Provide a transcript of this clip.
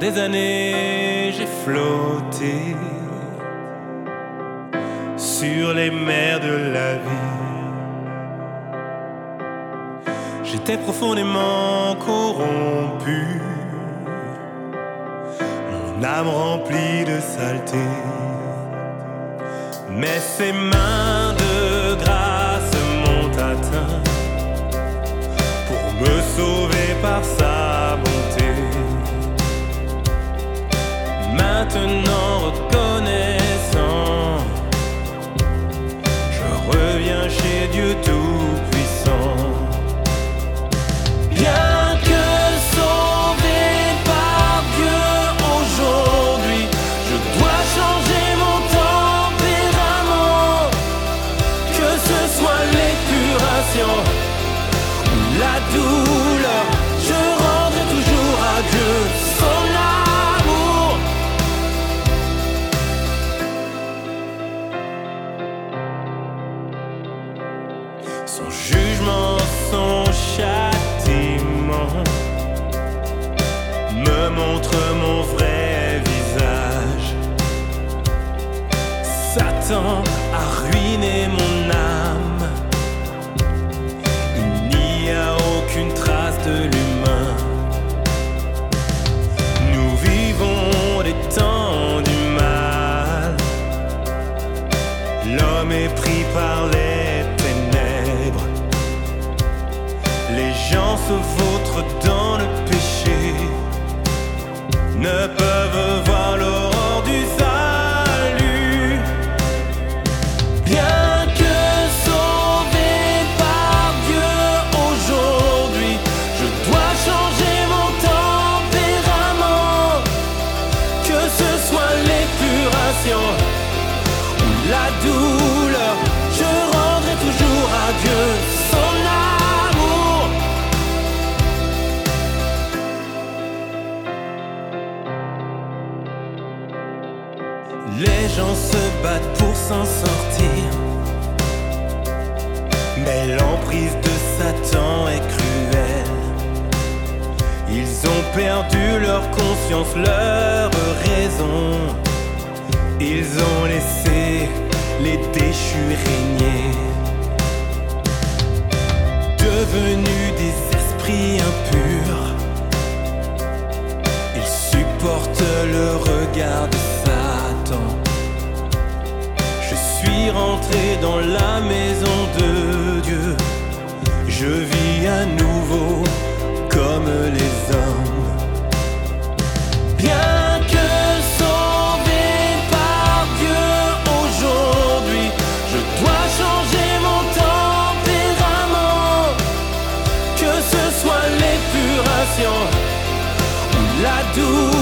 des années, j'ai flotté sur les mers de la vie. J'étais profondément corrompu, mon âme remplie de saleté. Mais ses mains de grâce m'ont atteint pour me sauver par sa Maintenant reconnaissant, je reviens chez Dieu Tout-Puissant. Son jugement, son châtiment me montre mon vrai visage. Satan a ruiné mon âme. Il n'y a aucune trace de l'humain. Se vautrent dans le péché. Ne peuvent voir l'aurore du salut. Les gens se battent pour s'en sortir. Mais l'emprise de Satan est cruelle. Ils ont perdu leur conscience, leur raison. Ils ont laissé les déchus régner. Devenus I do.